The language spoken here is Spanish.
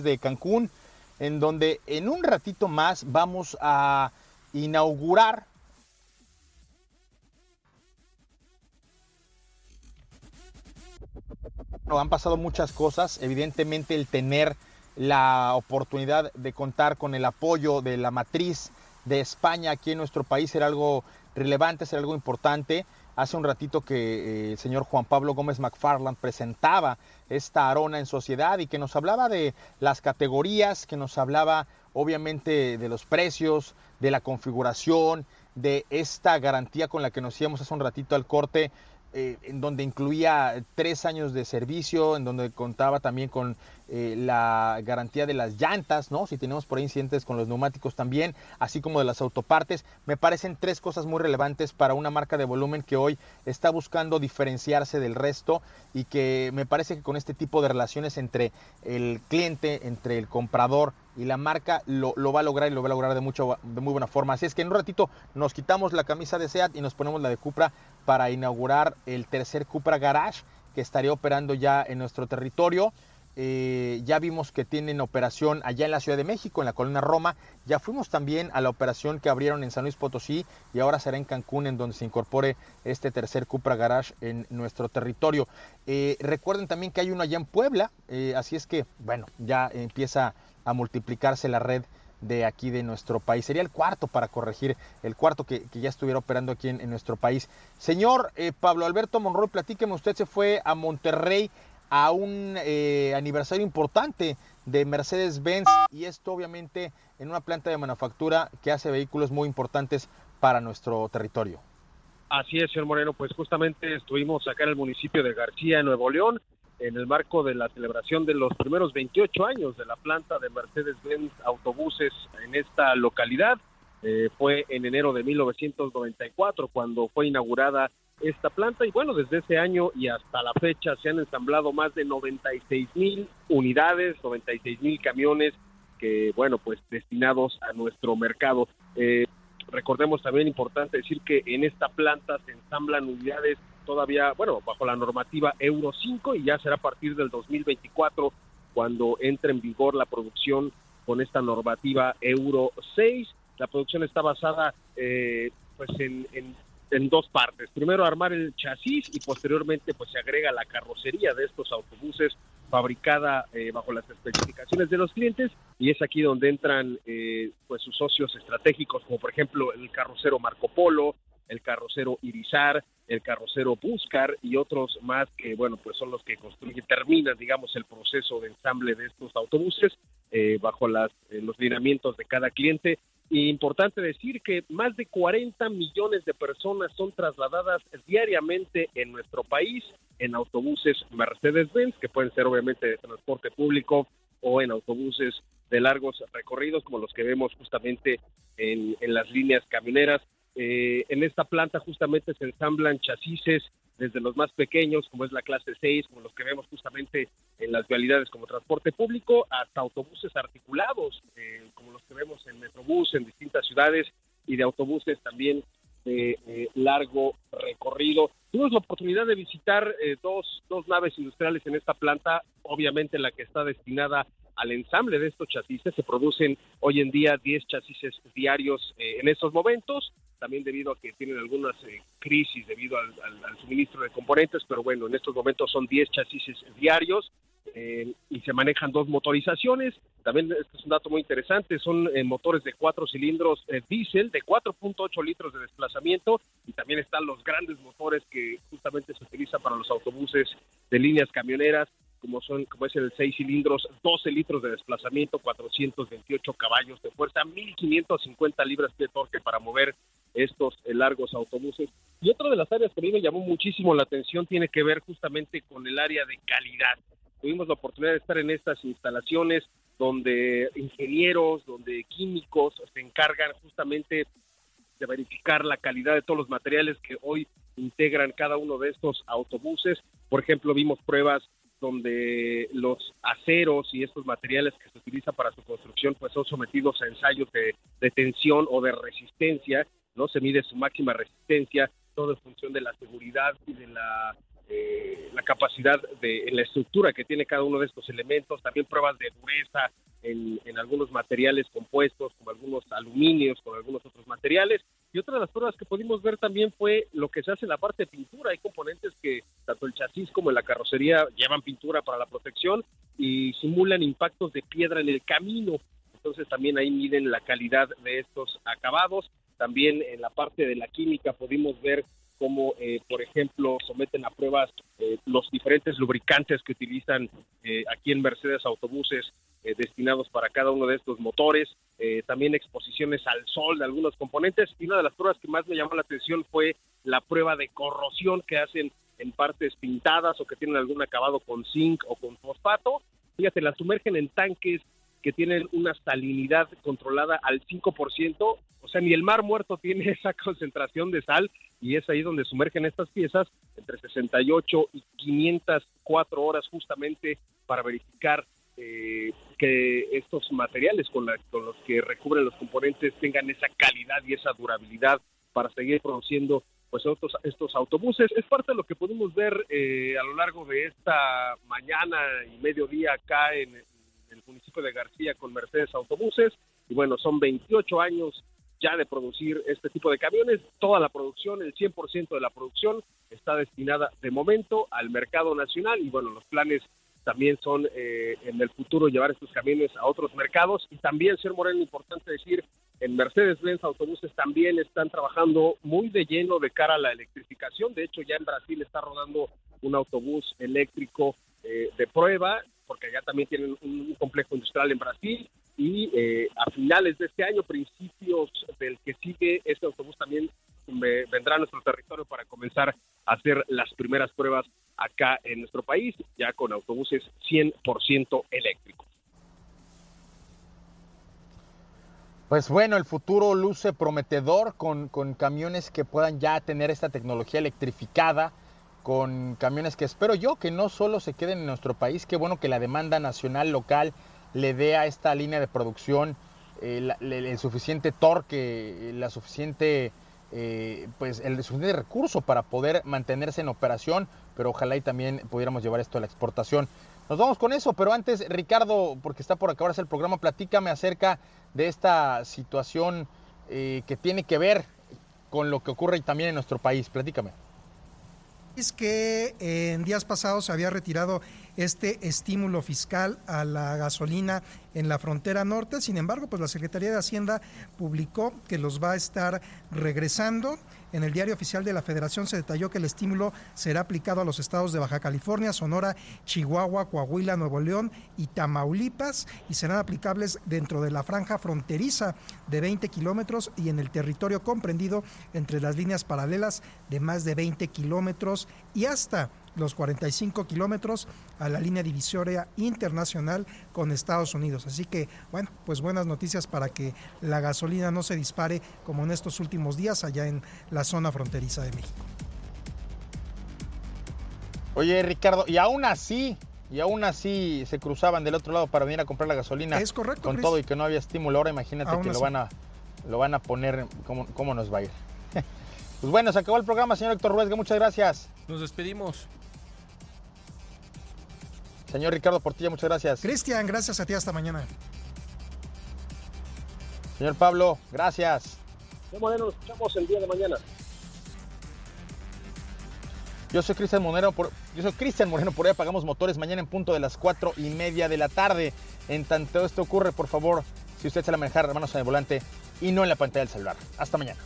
de Cancún, en donde en un ratito más vamos a inaugurar han pasado muchas cosas, evidentemente el tener la oportunidad de contar con el apoyo de la matriz de España aquí en nuestro país era algo relevante, era algo importante. Hace un ratito que eh, el señor Juan Pablo Gómez McFarland presentaba esta arona en sociedad y que nos hablaba de las categorías, que nos hablaba obviamente de los precios, de la configuración, de esta garantía con la que nos íbamos hace un ratito al corte eh, en donde incluía tres años de servicio, en donde contaba también con eh, la garantía de las llantas, ¿no? Si tenemos por ahí incidentes con los neumáticos también, así como de las autopartes. Me parecen tres cosas muy relevantes para una marca de volumen que hoy está buscando diferenciarse del resto y que me parece que con este tipo de relaciones entre el cliente, entre el comprador y la marca lo, va a lograr y lo va a lograr de, mucho, de muy buena forma. Así es que en un ratito nos quitamos la camisa de SEAT y nos ponemos la de Cupra para inaugurar el tercer Cupra Garage que estaría operando ya en nuestro territorio. Eh, ya vimos que tienen operación allá en la Ciudad de México, en la Colina Roma. Ya fuimos también a la operación que abrieron en San Luis Potosí y ahora será en Cancún, en donde se incorpore este tercer Cupra Garage en nuestro territorio. Eh, recuerden también que hay uno allá en Puebla, eh, así es que, bueno, ya empieza a multiplicarse la red de aquí de nuestro país. Sería el cuarto para corregir, el cuarto que, ya estuviera operando aquí en, nuestro país. Señor Pablo Alberto Monroy, platíqueme, usted se fue a Monterrey a un eh, aniversario importante de Mercedes-Benz y esto obviamente en una planta de manufactura que hace vehículos muy importantes para nuestro territorio. Así es, señor Moreno, pues justamente estuvimos acá en el municipio de García, Nuevo León, en el marco de la celebración de los primeros 28 años de la planta de Mercedes-Benz Autobuses en esta localidad. Eh, fue en enero de 1994 cuando fue inaugurada esta planta y bueno, desde ese año y hasta la fecha se han ensamblado más de 96 mil unidades, 96 mil camiones que bueno, pues destinados a nuestro mercado. Eh, recordemos también importante decir que en esta planta se ensamblan unidades todavía, bueno, bajo la normativa Euro 5 y ya será a partir del 2024 cuando entre en vigor la producción con esta normativa Euro 6. La producción está basada eh, pues en, en en dos partes. Primero armar el chasis y posteriormente pues se agrega la carrocería de estos autobuses fabricada eh, bajo las especificaciones de los clientes y es aquí donde entran eh, pues sus socios estratégicos como por ejemplo el carrocero Marco Polo, el carrocero Irizar, el carrocero Buscar y otros más que bueno pues son los que construyen terminan digamos el proceso de ensamble de estos autobuses eh, bajo las, los lineamientos de cada cliente importante decir que más de 40 millones de personas son trasladadas diariamente en nuestro país en autobuses Mercedes-Benz, que pueden ser obviamente de transporte público o en autobuses de largos recorridos, como los que vemos justamente en, en las líneas camioneras. Eh, en esta planta justamente se ensamblan chasis desde los más pequeños, como es la clase 6, como los que vemos justamente en las vialidades como transporte público, hasta autobuses articulados, eh, como los que vemos en Metrobús, en distintas ciudades, y de autobuses también de eh, largo recorrido. Tuvimos la oportunidad de visitar dos, dos naves industriales en esta planta, obviamente la que está destinada al ensamble de estos chasis. Se producen hoy en día 10 chasis diarios en estos momentos también debido a que tienen algunas eh, crisis debido al, suministro de componentes, pero bueno, en estos momentos son 10 chasis diarios eh, y se manejan dos motorizaciones. También este es un dato muy interesante, son eh, motores de cuatro cilindros diésel de 4.8 litros de desplazamiento y también están los grandes motores que justamente se utilizan para los autobuses de líneas camioneras como son como es el 6 cilindros, 12 litros de desplazamiento, 428 caballos de fuerza, 1550 libras de torque para mover estos eh, largos autobuses. Y otra de las áreas que a mí me llamó muchísimo la atención tiene que ver justamente con el área de calidad. Tuvimos la oportunidad de estar en estas instalaciones donde ingenieros, donde químicos se encargan justamente de verificar la calidad de todos los materiales que hoy integran cada uno de estos autobuses. Por ejemplo, vimos pruebas donde los aceros y estos materiales que se utilizan para su construcción pues son sometidos a ensayos de, de tensión o de resistencia, ¿no? Se mide su máxima resistencia, todo en función de la seguridad y de la eh, la capacidad de la estructura que tiene cada uno de estos elementos, también pruebas de dureza en, en, algunos materiales compuestos, como algunos aluminios, con algunos otros materiales. Y otra de las pruebas que pudimos ver también fue lo que se hace en la parte de pintura. Hay componentes que tanto el chasis como la carrocería llevan pintura para la protección y simulan impactos de piedra en el camino. Entonces también ahí miden la calidad de estos acabados. También en la parte de la química pudimos ver cómo, eh, por ejemplo, someten a pruebas eh, los diferentes lubricantes que utilizan eh, aquí en Mercedes autobuses destinados para cada uno de estos motores, también exposiciones al sol de algunos componentes y una de las pruebas que más me llamó la atención fue la prueba de corrosión que hacen en partes pintadas o que tienen algún acabado con zinc o con fosfato. Fíjate, la sumergen en tanques que tienen una salinidad controlada al 5%, o sea, ni el mar muerto tiene esa concentración de sal y es ahí donde sumergen estas piezas entre 68 y 504 horas justamente para verificar eh, que estos materiales con, con los que recubren los componentes tengan esa calidad y esa durabilidad para seguir produciendo pues estos, estos autobuses. Es parte de lo que pudimos ver eh, a lo largo de esta mañana y mediodía acá en, el municipio de García con Mercedes Autobuses. Y bueno, son 28 años ya de producir este tipo de camiones. Toda la producción, el 100% de la producción está destinada de momento al mercado nacional y bueno, los planes también son eh, en el futuro llevar estos camiones a otros mercados y también, señor Moreno, importante decir, en Mercedes-Benz Autobuses también están trabajando muy de lleno de cara a la electrificación. De hecho, ya en Brasil está rodando un autobús eléctrico eh, de prueba porque allá también tienen un complejo industrial en Brasil y eh, a finales de este año, principios del que sigue, este autobús también vendrá a nuestro territorio para comenzar a hacer las primeras pruebas acá en nuestro país, ya con autobuses 100% eléctricos. Pues bueno, el futuro luce prometedor con, con camiones que puedan ya tener esta tecnología electrificada con camiones que espero yo que no solo se queden en nuestro país, qué bueno que la demanda nacional, local, le dé a esta línea de producción eh, el suficiente torque, la suficiente, eh, pues el suficiente recurso para poder mantenerse en operación, pero ojalá y también pudiéramos llevar esto a la exportación. Nos vamos con eso, pero antes, Ricardo, porque está por acabarse el programa, platícame acerca de esta situación eh, que tiene que ver con lo que ocurre también en nuestro país. Platícame. Es que en días pasados se había retirado este estímulo fiscal a la gasolina en la frontera norte. Sin embargo, pues la Secretaría de Hacienda publicó que los va a estar regresando. En el diario oficial de la Federación se detalló que el estímulo será aplicado a los estados de Baja California, Sonora, Chihuahua, Coahuila, Nuevo León y Tamaulipas y serán aplicables dentro de la franja fronteriza de 20 kilómetros y en el territorio comprendido entre las líneas paralelas de más de 20 kilómetros y hasta los 45 kilómetros a la línea divisoria internacional con Estados Unidos. Así que, bueno, pues buenas noticias para que la gasolina no se dispare como en estos últimos días allá en la zona fronteriza de México. Oye, Ricardo, y aún así, y aún así se cruzaban del otro lado para venir a comprar la gasolina. Es correcto. Con todo y que no había estímulo. Ahora imagínate que lo van, a, lo van a poner, ¿cómo, cómo nos va a ir? pues bueno, se acabó el programa, señor Héctor Ruesga. Muchas gracias. Nos despedimos. Señor Ricardo Portilla, muchas gracias. Cristian, gracias a ti hasta mañana. Señor Pablo, gracias. Bueno, nos escuchamos el día de mañana. Yo soy Cristian Moreno, por, yo soy Cristian Moreno, por ahí apagamos motores mañana en punto de las cuatro y media de la tarde. En tanto esto ocurre, por favor, si usted se la manejar, manos en el volante y no en la pantalla del celular. Hasta mañana.